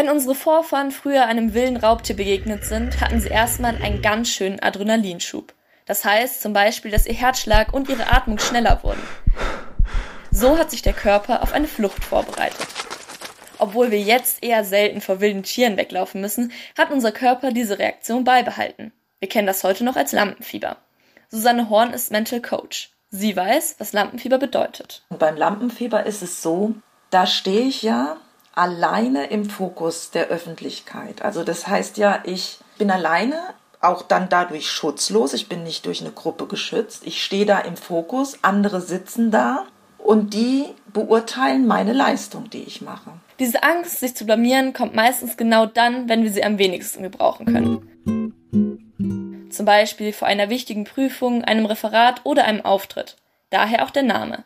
Wenn unsere Vorfahren früher einem wilden Raubtier begegnet sind, hatten sie erstmal einen ganz schönen Adrenalinschub. Das heißt zum Beispiel, dass ihr Herzschlag und ihre Atmung schneller wurden. So hat sich der Körper auf eine Flucht vorbereitet. Obwohl wir jetzt eher selten vor wilden Tieren weglaufen müssen, hat unser Körper diese Reaktion beibehalten. Wir kennen das heute noch als Lampenfieber. Susanne Horn ist Mental Coach. Sie weiß, was Lampenfieber bedeutet. Und beim Lampenfieber ist es so, da stehe ich ja alleine im Fokus der Öffentlichkeit. Also das heißt ja, ich bin alleine, auch dann dadurch schutzlos. Ich bin nicht durch eine Gruppe geschützt. Ich stehe da im Fokus, andere sitzen da und die beurteilen meine Leistung, die ich mache. Diese Angst, sich zu blamieren, kommt meistens genau dann, wenn wir sie am wenigsten gebrauchen können. Zum Beispiel vor einer wichtigen Prüfung, einem Referat oder einem Auftritt. Daher auch der Name.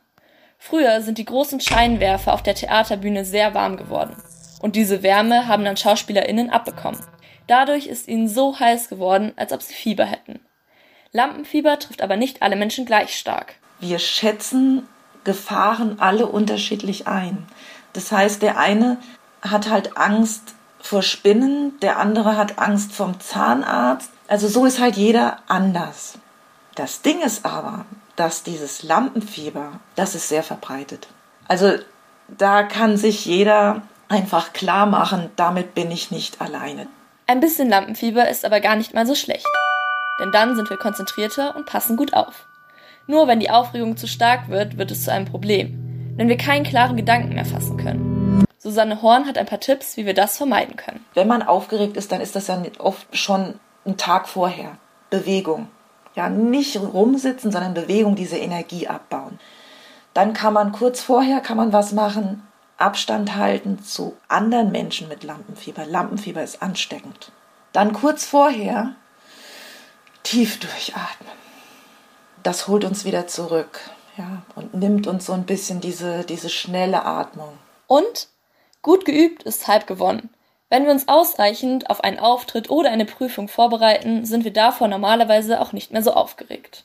Früher sind die großen Scheinwerfer auf der Theaterbühne sehr warm geworden. Und diese Wärme haben dann SchauspielerInnen abbekommen. Dadurch ist ihnen so heiß geworden, als ob sie Fieber hätten. Lampenfieber trifft aber nicht alle Menschen gleich stark. Wir schätzen Gefahren alle unterschiedlich ein. Das heißt, der eine hat halt Angst vor Spinnen, der andere hat Angst vom Zahnarzt. Also so ist halt jeder anders. Das Ding ist aber, dass dieses Lampenfieber, das ist sehr verbreitet. Also da kann sich jeder einfach klar machen, damit bin ich nicht alleine. Ein bisschen Lampenfieber ist aber gar nicht mal so schlecht. Denn dann sind wir konzentrierter und passen gut auf. Nur wenn die Aufregung zu stark wird, wird es zu einem Problem, wenn wir keinen klaren Gedanken mehr fassen können. Susanne Horn hat ein paar Tipps, wie wir das vermeiden können. Wenn man aufgeregt ist, dann ist das ja oft schon ein Tag vorher. Bewegung. Ja, nicht rumsitzen, sondern Bewegung, diese Energie abbauen. Dann kann man kurz vorher kann man was machen, Abstand halten zu anderen Menschen mit Lampenfieber. Lampenfieber ist ansteckend. Dann kurz vorher tief durchatmen. Das holt uns wieder zurück, ja, und nimmt uns so ein bisschen diese, diese schnelle Atmung. Und gut geübt ist halb gewonnen. Wenn wir uns ausreichend auf einen Auftritt oder eine Prüfung vorbereiten, sind wir davor normalerweise auch nicht mehr so aufgeregt.